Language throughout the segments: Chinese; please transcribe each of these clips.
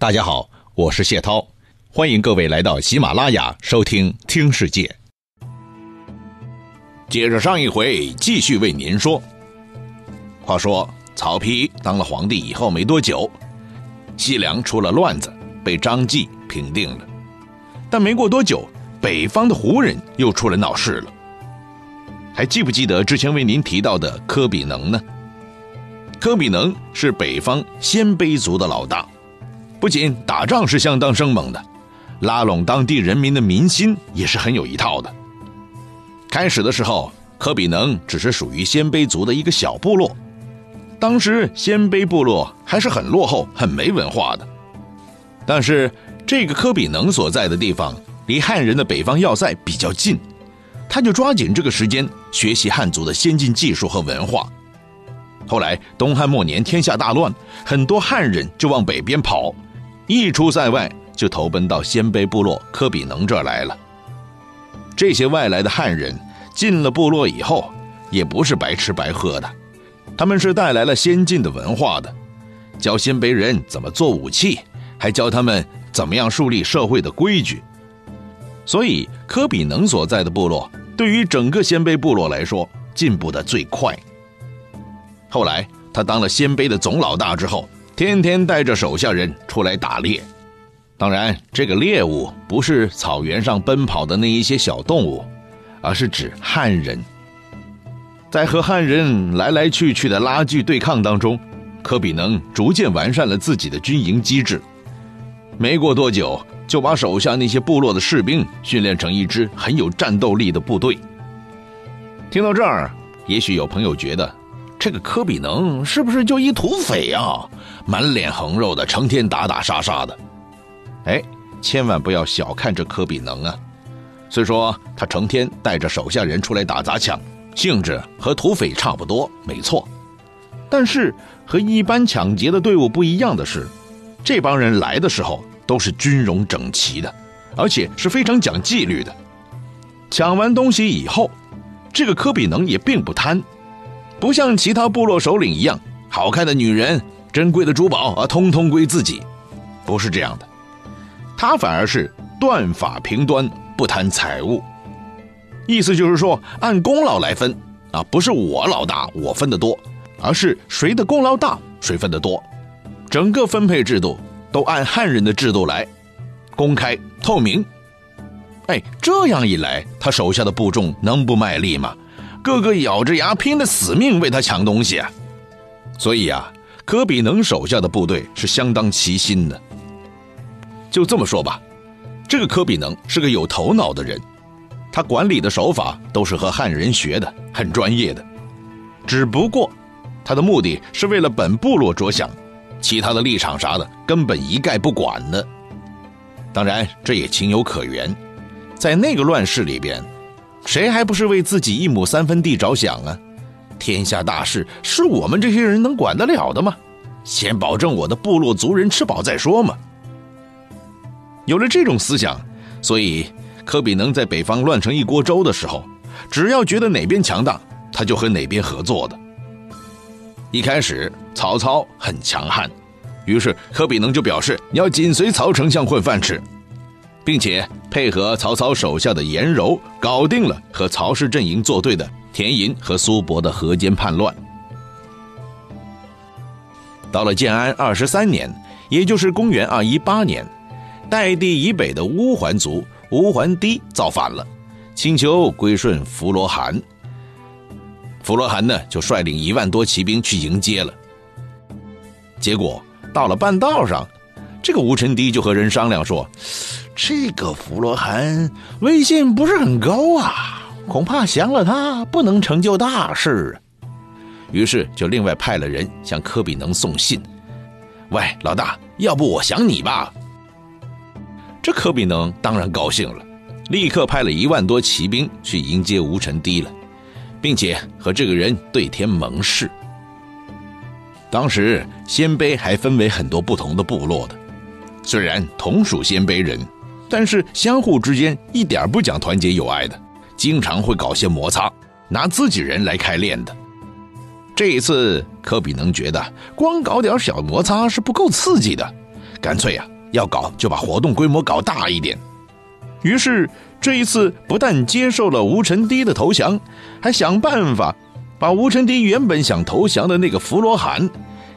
大家好，我是谢涛，欢迎各位来到喜马拉雅收听《听世界》。接着上一回，继续为您说。话说曹丕当了皇帝以后没多久，西凉出了乱子，被张继平定了。但没过多久，北方的胡人又出来闹事了。还记不记得之前为您提到的柯比能呢？柯比能是北方鲜卑族的老大，不仅打仗是相当生猛的，拉拢当地人民的民心也是很有一套的。开始的时候，科比能只是属于鲜卑族的一个小部落。当时鲜卑部落还是很落后、很没文化的，但是这个科比能所在的地方离汉人的北方要塞比较近，他就抓紧这个时间学习汉族的先进技术和文化。后来东汉末年天下大乱，很多汉人就往北边跑，一出塞外就投奔到鲜卑部落科比能这儿来了。这些外来的汉人进了部落以后，也不是白吃白喝的。他们是带来了先进的文化的，教鲜卑人怎么做武器，还教他们怎么样树立社会的规矩。所以科比能所在的部落，对于整个鲜卑部落来说，进步的最快。后来他当了鲜卑的总老大之后，天天带着手下人出来打猎。当然，这个猎物不是草原上奔跑的那一些小动物，而是指汉人。在和汉人来来去去的拉锯对抗当中，科比能逐渐完善了自己的军营机制。没过多久，就把手下那些部落的士兵训练成一支很有战斗力的部队。听到这儿，也许有朋友觉得，这个科比能是不是就一土匪啊？满脸横肉的，成天打打杀杀的。哎，千万不要小看这科比能啊！虽说他成天带着手下人出来打砸抢。性质和土匪差不多，没错，但是和一般抢劫的队伍不一样的是，这帮人来的时候都是军容整齐的，而且是非常讲纪律的。抢完东西以后，这个科比能也并不贪，不像其他部落首领一样，好看的女人、珍贵的珠宝啊，通通归自己，不是这样的，他反而是断法平端，不贪财物。意思就是说，按功劳来分，啊，不是我老大我分的多，而是谁的功劳大谁分的多。整个分配制度都按汉人的制度来，公开透明。哎，这样一来，他手下的部众能不卖力吗？个个咬着牙拼了死命为他抢东西啊！所以啊，科比能手下的部队是相当齐心的。就这么说吧，这个科比能是个有头脑的人。他管理的手法都是和汉人学的，很专业的。只不过，他的目的是为了本部落着想，其他的立场啥的根本一概不管的。当然，这也情有可原。在那个乱世里边，谁还不是为自己一亩三分地着想啊？天下大事是我们这些人能管得了的吗？先保证我的部落族人吃饱再说嘛。有了这种思想，所以。科比能在北方乱成一锅粥的时候，只要觉得哪边强大，他就和哪边合作的。一开始曹操很强悍，于是科比能就表示要紧随曹丞相混饭吃，并且配合曹操手下的颜柔，搞定了和曹氏阵营作对的田寅和苏伯的河间叛乱。到了建安二十三年，也就是公元二一八年，代地以北的乌桓族。乌桓堤造反了，请求归顺弗罗罕。弗罗罕呢，就率领一万多骑兵去迎接了。结果到了半道上，这个吴臣堤就和人商量说：“这个弗罗罕威信不是很高啊，恐怕降了他不能成就大事。”于是就另外派了人向科比能送信：“喂，老大，要不我降你吧？”这科比能当然高兴了，立刻派了一万多骑兵去迎接吴臣堤了，并且和这个人对天盟誓。当时鲜卑还分为很多不同的部落的，虽然同属鲜卑人，但是相互之间一点不讲团结友爱的，经常会搞些摩擦，拿自己人来开练的。这一次科比能觉得光搞点小摩擦是不够刺激的。干脆啊，要搞就把活动规模搞大一点。于是这一次不但接受了吴成堤的投降，还想办法把吴成堤原本想投降的那个弗罗罕，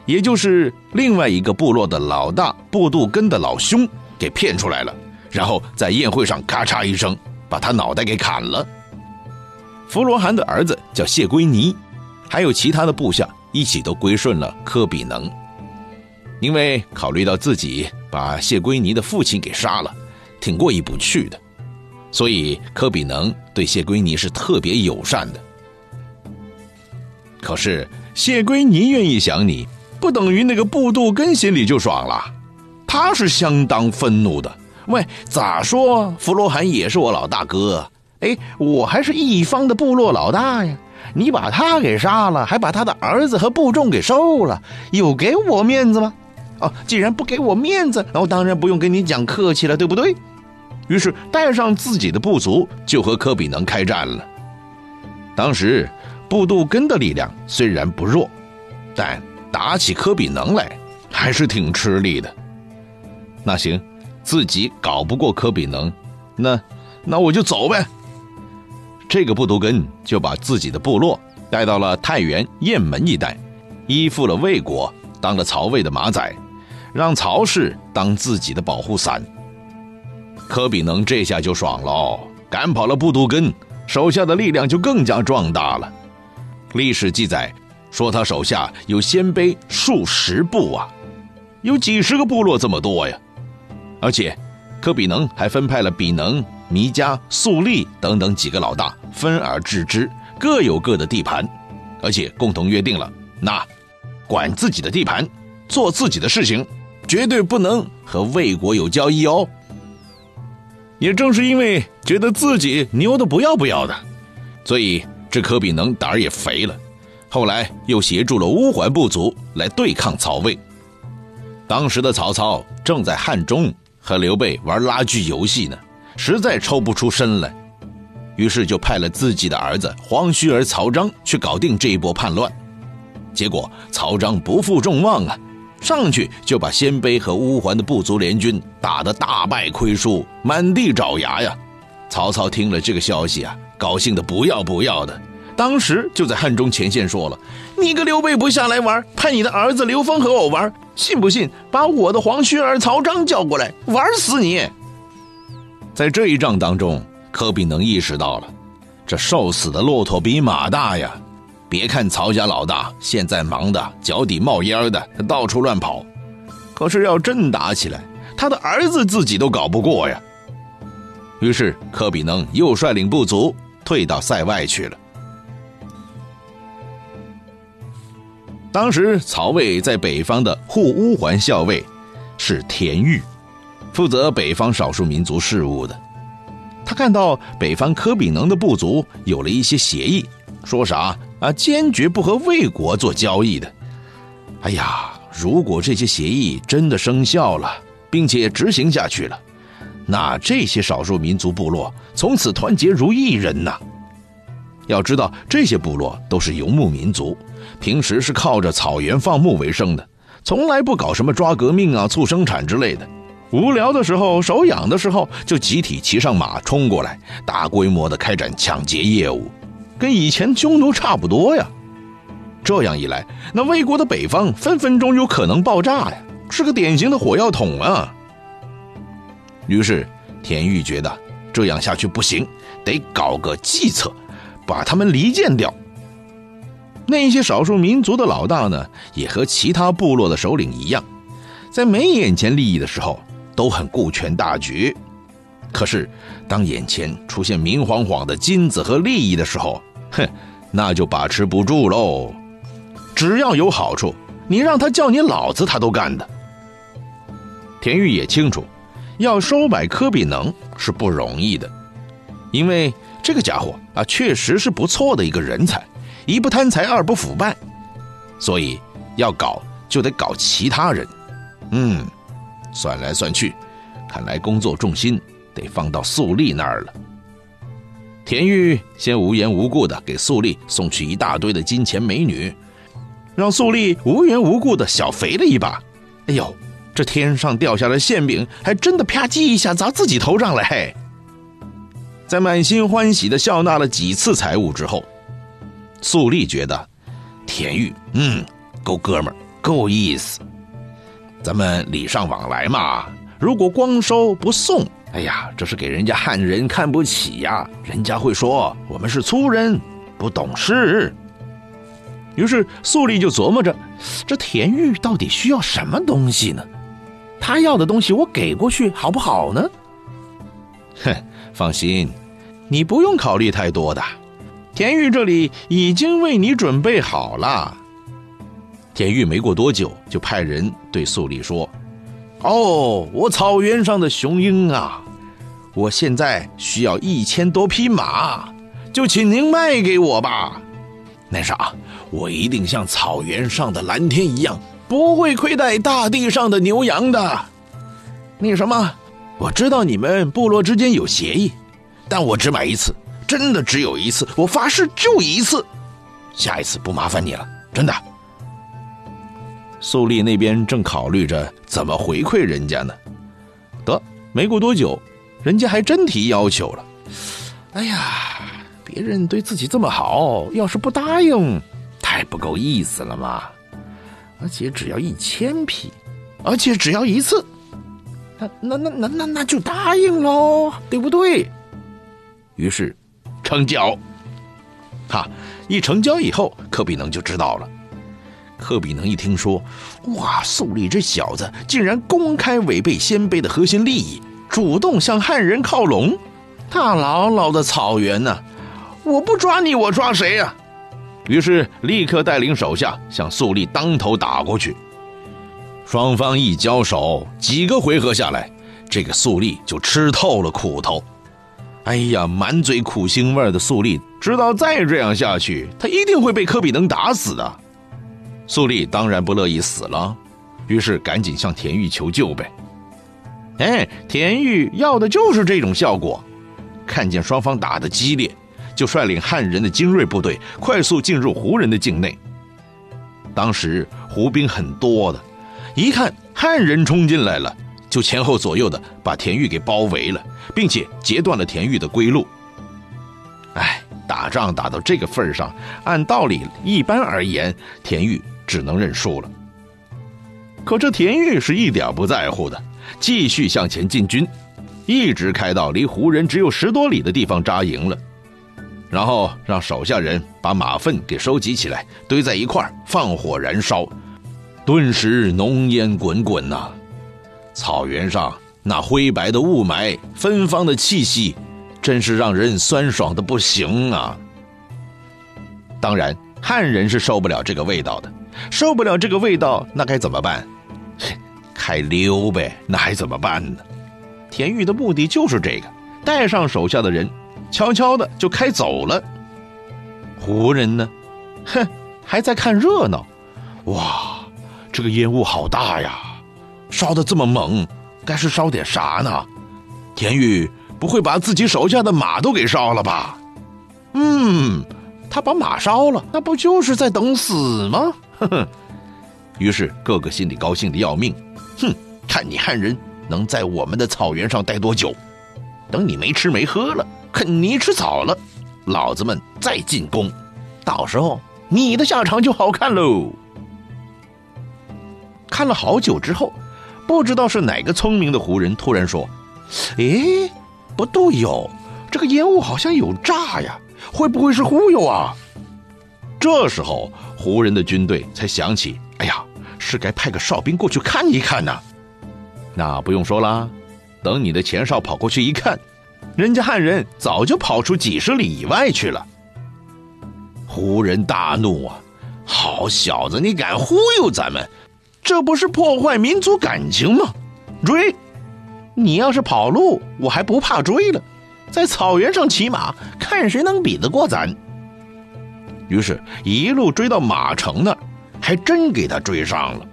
也就是另外一个部落的老大布杜根的老兄给骗出来了，然后在宴会上咔嚓一声把他脑袋给砍了。弗罗罕的儿子叫谢圭尼，还有其他的部下一起都归顺了科比能。因为考虑到自己把谢圭尼的父亲给杀了。挺过意不去的，所以科比能对谢圭尼是特别友善的。可是谢圭尼愿意想你，不等于那个布杜根心里就爽了，他是相当愤怒的。喂，咋说弗罗罕也是我老大哥？哎，我还是一方的部落老大呀！你把他给杀了，还把他的儿子和部众给收了，有给我面子吗？哦，既然不给我面子，那我当然不用跟你讲客气了，对不对？于是带上自己的部族，就和科比能开战了。当时布杜根的力量虽然不弱，但打起科比能来还是挺吃力的。那行，自己搞不过科比能，那那我就走呗。这个布杜根就把自己的部落带到了太原雁门一带，依附了魏国，当了曹魏的马仔，让曹氏当自己的保护伞。科比能这下就爽喽，赶跑了布杜根，手下的力量就更加壮大了。历史记载说他手下有鲜卑数十部啊，有几十个部落这么多呀。而且，科比能还分派了比能、弥迦、素利等等几个老大，分而治之，各有各的地盘，而且共同约定了，那管自己的地盘，做自己的事情，绝对不能和魏国有交易哦。也正是因为觉得自己牛的不要不要的，所以这科比能胆儿也肥了。后来又协助了乌桓部族来对抗曹魏。当时的曹操正在汉中和刘备玩拉锯游戏呢，实在抽不出身来，于是就派了自己的儿子黄须儿曹彰去搞定这一波叛乱。结果曹彰不负众望啊。上去就把鲜卑和乌桓的部族联军打得大败亏输，满地找牙呀！曹操听了这个消息啊，高兴的不要不要的，当时就在汉中前线说了：“你个刘备不下来玩，派你的儿子刘封和我玩，信不信把我的黄须儿曹彰叫过来玩死你？”在这一仗当中，柯比能意识到了，这瘦死的骆驼比马大呀。别看曹家老大现在忙得脚底冒烟的，到处乱跑，可是要真打起来，他的儿子自己都搞不过呀。于是科比能又率领部族退到塞外去了。当时曹魏在北方的护乌桓校尉是田豫，负责北方少数民族事务的。他看到北方科比能的部族有了一些协议，说啥？啊，坚决不和魏国做交易的。哎呀，如果这些协议真的生效了，并且执行下去了，那这些少数民族部落从此团结如一人呐！要知道，这些部落都是游牧民族，平时是靠着草原放牧为生的，从来不搞什么抓革命啊、促生产之类的。无聊的时候、手痒的时候，就集体骑上马冲过来，大规模的开展抢劫业务。跟以前匈奴差不多呀，这样一来，那魏国的北方分分钟有可能爆炸呀，是个典型的火药桶啊。于是田豫觉得这样下去不行，得搞个计策，把他们离间掉。那些少数民族的老大呢，也和其他部落的首领一样，在没眼前利益的时候都很顾全大局，可是当眼前出现明晃晃的金子和利益的时候，哼，那就把持不住喽。只要有好处，你让他叫你老子，他都干的。田玉也清楚，要收买科比能是不容易的，因为这个家伙啊，确实是不错的一个人才，一不贪财，二不腐败，所以要搞就得搞其他人。嗯，算来算去，看来工作重心得放到素丽那儿了。田玉先无缘无故的给素丽送去一大堆的金钱美女，让素丽无缘无故的小肥了一把。哎呦，这天上掉下来馅饼，还真的啪叽一下砸自己头上了。嘿，在满心欢喜的笑纳了几次财物之后，素丽觉得田玉，嗯，够哥们儿，够意思。咱们礼尚往来嘛，如果光收不送，哎呀，这是给人家汉人看不起呀，人家会说我们是粗人，不懂事。于是素丽就琢磨着，这田玉到底需要什么东西呢？他要的东西我给过去好不好呢？哼，放心，你不用考虑太多的，田玉这里已经为你准备好了。田玉没过多久就派人对素丽说：“哦，我草原上的雄鹰啊，我现在需要一千多匹马，就请您卖给我吧。那啥，我一定像草原上的蓝天一样，不会亏待大地上的牛羊的。那什么，我知道你们部落之间有协议，但我只买一次，真的只有一次，我发誓就一次，下一次不麻烦你了，真的。”素丽那边正考虑着怎么回馈人家呢，得没过多久，人家还真提要求了。哎呀，别人对自己这么好，要是不答应，太不够意思了嘛！而且只要一千匹，而且只要一次，那那那那那那就答应喽，对不对？于是，成交。哈，一成交以后，科比能就知道了。科比能一听说，哇，素丽这小子竟然公开违背先辈的核心利益，主动向汉人靠拢，大老老的草原呢，我不抓你，我抓谁呀？于是立刻带领手下向素丽当头打过去。双方一交手，几个回合下来，这个素丽就吃透了苦头。哎呀，满嘴苦腥味的素丽知道再这样下去，他一定会被科比能打死的。素丽当然不乐意死了，于是赶紧向田玉求救呗。哎，田玉要的就是这种效果。看见双方打得激烈，就率领汉人的精锐部队快速进入胡人的境内。当时胡兵很多的，一看汉人冲进来了，就前后左右的把田玉给包围了，并且截断了田玉的归路。哎，打仗打到这个份上，按道理一般而言，田玉。只能认输了。可这田玉是一点不在乎的，继续向前进军，一直开到离胡人只有十多里的地方扎营了，然后让手下人把马粪给收集起来，堆在一块放火燃烧，顿时浓烟滚滚呐！草原上那灰白的雾霾、芬芳的气息，真是让人酸爽的不行啊！当然，汉人是受不了这个味道的。受不了这个味道，那该怎么办？开溜呗，那还怎么办呢？田玉的目的就是这个，带上手下的人，悄悄的就开走了。胡人呢，哼，还在看热闹。哇，这个烟雾好大呀，烧的这么猛，该是烧点啥呢？田玉不会把自己手下的马都给烧了吧？嗯，他把马烧了，那不就是在等死吗？哼哼，于是个个心里高兴的要命。哼，看你汉人能在我们的草原上待多久？等你没吃没喝了，啃泥吃草了，老子们再进攻，到时候你的下场就好看喽。看了好久之后，不知道是哪个聪明的胡人突然说：“哎，不对哟，这个烟雾好像有诈呀，会不会是忽悠啊？”这时候，胡人的军队才想起，哎呀，是该派个哨兵过去看一看呢。那不用说了，等你的前哨跑过去一看，人家汉人早就跑出几十里以外去了。胡人大怒啊！好小子，你敢忽悠咱们，这不是破坏民族感情吗？追！你要是跑路，我还不怕追了，在草原上骑马，看谁能比得过咱。于是，一路追到马城那儿，还真给他追上了。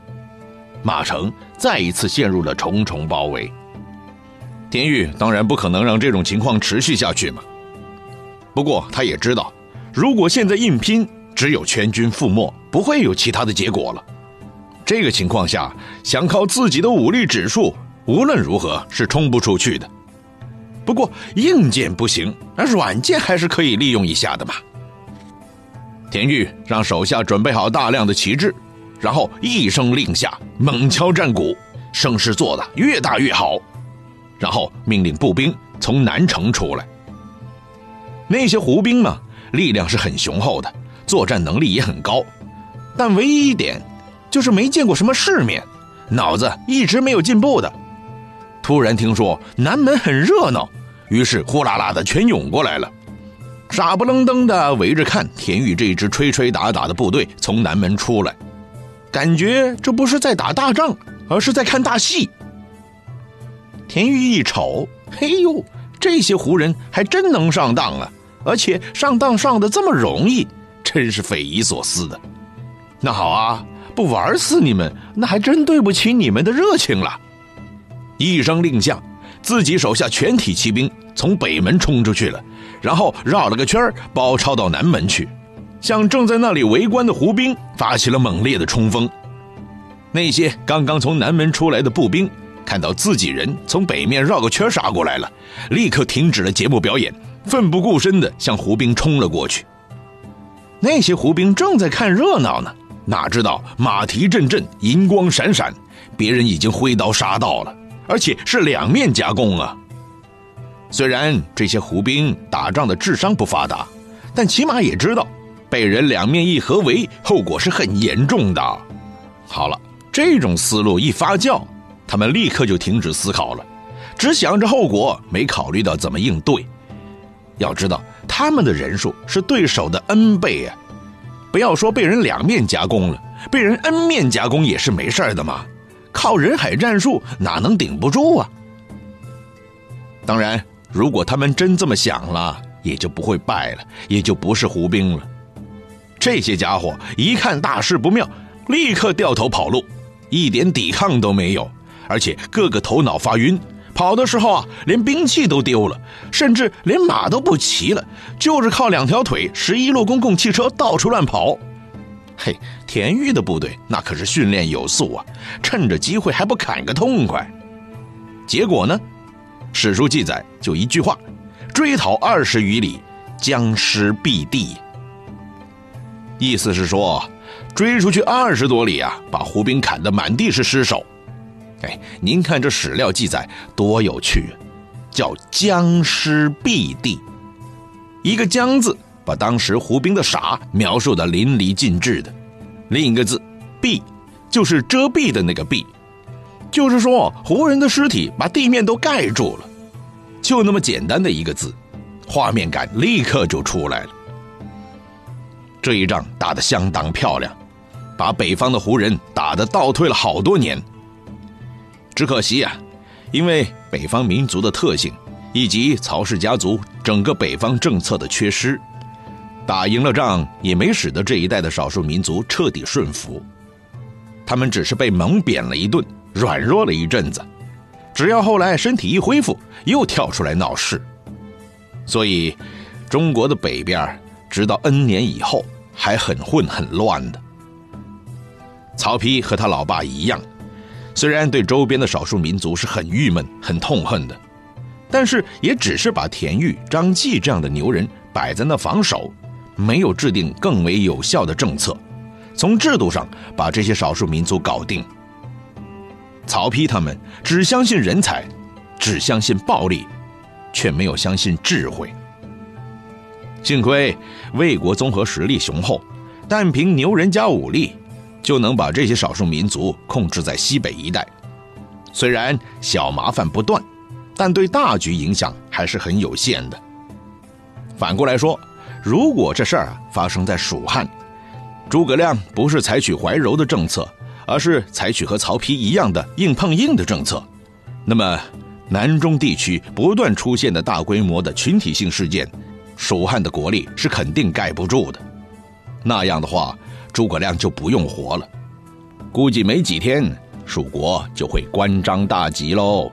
马城再一次陷入了重重包围。田玉当然不可能让这种情况持续下去嘛。不过他也知道，如果现在硬拼，只有全军覆没，不会有其他的结果了。这个情况下，想靠自己的武力指数，无论如何是冲不出去的。不过硬件不行，那软件还是可以利用一下的嘛。田玉让手下准备好大量的旗帜，然后一声令下，猛敲战鼓，声势做的越大越好。然后命令步兵从南城出来。那些胡兵嘛，力量是很雄厚的，作战能力也很高，但唯一一点，就是没见过什么世面，脑子一直没有进步的。突然听说南门很热闹，于是呼啦啦的全涌过来了，傻不愣登的围着看田玉这支吹吹打打的部队从南门出来，感觉这不是在打大仗，而是在看大戏。田玉一瞅，嘿呦，这些胡人还真能上当啊！而且上当上的这么容易，真是匪夷所思的。那好啊，不玩死你们，那还真对不起你们的热情了。一声令下，自己手下全体骑兵从北门冲出去了，然后绕了个圈包抄到南门去，向正在那里围观的胡兵发起了猛烈的冲锋。那些刚刚从南门出来的步兵。看到自己人从北面绕个圈杀过来了，立刻停止了节目表演，奋不顾身地向胡兵冲了过去。那些胡兵正在看热闹呢，哪知道马蹄阵阵，银光闪闪，别人已经挥刀杀到了，而且是两面夹攻啊！虽然这些胡兵打仗的智商不发达，但起码也知道被人两面一合围，后果是很严重的。好了，这种思路一发酵。他们立刻就停止思考了，只想着后果，没考虑到怎么应对。要知道，他们的人数是对手的 N 倍啊！不要说被人两面夹攻了，被人 N 面夹攻也是没事的嘛。靠人海战术哪能顶不住啊？当然，如果他们真这么想了，也就不会败了，也就不是胡兵了。这些家伙一看大事不妙，立刻掉头跑路，一点抵抗都没有。而且个个头脑发晕，跑的时候啊，连兵器都丢了，甚至连马都不骑了，就是靠两条腿、十一路公共汽车到处乱跑。嘿，田玉的部队那可是训练有素啊，趁着机会还不砍个痛快。结果呢，史书记载就一句话：追讨二十余里，僵尸毙地。意思是说，追出去二十多里啊，把胡兵砍得满地是尸首。哎，您看这史料记载多有趣！叫“僵尸毙地”，一个“僵”字把当时胡兵的傻描述的淋漓尽致的，另一个字“蔽”就是遮蔽的那个“蔽”，就是说胡人的尸体把地面都盖住了，就那么简单的一个字，画面感立刻就出来了。这一仗打得相当漂亮，把北方的胡人打得倒退了好多年。只可惜呀，因为北方民族的特性，以及曹氏家族整个北方政策的缺失，打赢了仗也没使得这一代的少数民族彻底顺服，他们只是被猛扁了一顿，软弱了一阵子，只要后来身体一恢复，又跳出来闹事，所以中国的北边直到 N 年以后还很混很乱的。曹丕和他老爸一样。虽然对周边的少数民族是很郁闷、很痛恨的，但是也只是把田豫、张继这样的牛人摆在那防守，没有制定更为有效的政策，从制度上把这些少数民族搞定。曹丕他们只相信人才，只相信暴力，却没有相信智慧。幸亏魏国综合实力雄厚，但凭牛人加武力。就能把这些少数民族控制在西北一带，虽然小麻烦不断，但对大局影响还是很有限的。反过来说，如果这事儿啊发生在蜀汉，诸葛亮不是采取怀柔的政策，而是采取和曹丕一样的硬碰硬的政策，那么南中地区不断出现的大规模的群体性事件，蜀汉的国力是肯定盖不住的。那样的话。诸葛亮就不用活了，估计没几天，蜀国就会关张大吉喽。